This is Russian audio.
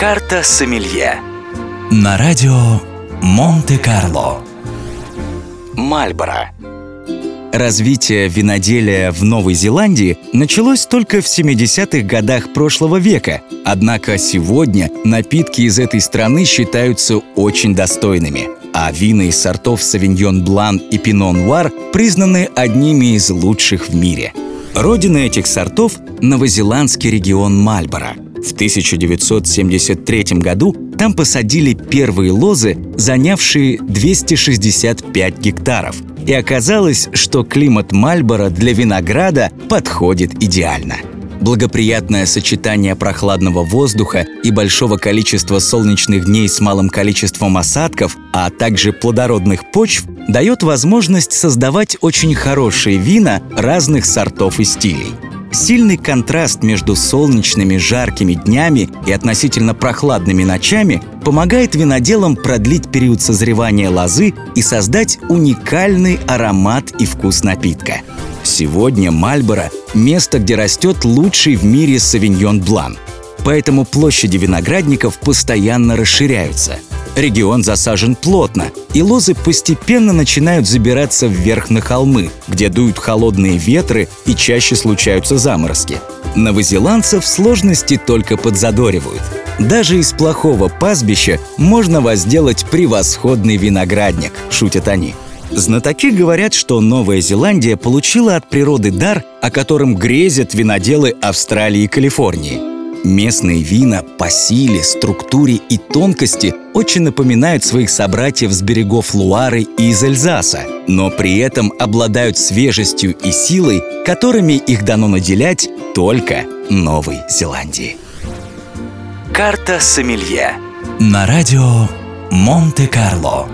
Карта Сомелье На радио Монте-Карло Мальборо Развитие виноделия в Новой Зеландии началось только в 70-х годах прошлого века, однако сегодня напитки из этой страны считаются очень достойными, а вина из сортов Савиньон Блан и Пино Нуар признаны одними из лучших в мире. Родина этих сортов – новозеландский регион Мальборо. В 1973 году там посадили первые лозы, занявшие 265 гектаров – и оказалось, что климат Мальборо для винограда подходит идеально. Благоприятное сочетание прохладного воздуха и большого количества солнечных дней с малым количеством осадков, а также плодородных почв, дает возможность создавать очень хорошие вина разных сортов и стилей – Сильный контраст между солнечными жаркими днями и относительно прохладными ночами помогает виноделам продлить период созревания лозы и создать уникальный аромат и вкус напитка. Сегодня Мальборо – место, где растет лучший в мире савиньон блан. Поэтому площади виноградников постоянно расширяются – Регион засажен плотно, и лозы постепенно начинают забираться вверх на холмы, где дуют холодные ветры и чаще случаются заморозки. Новозеландцев сложности только подзадоривают. Даже из плохого пастбища можно возделать превосходный виноградник, шутят они. Знатоки говорят, что Новая Зеландия получила от природы дар, о котором грезят виноделы Австралии и Калифорнии – Местные вина по силе, структуре и тонкости очень напоминают своих собратьев с берегов Луары и из Эльзаса, но при этом обладают свежестью и силой, которыми их дано наделять только Новой Зеландии. Карта Сомелье На радио Монте-Карло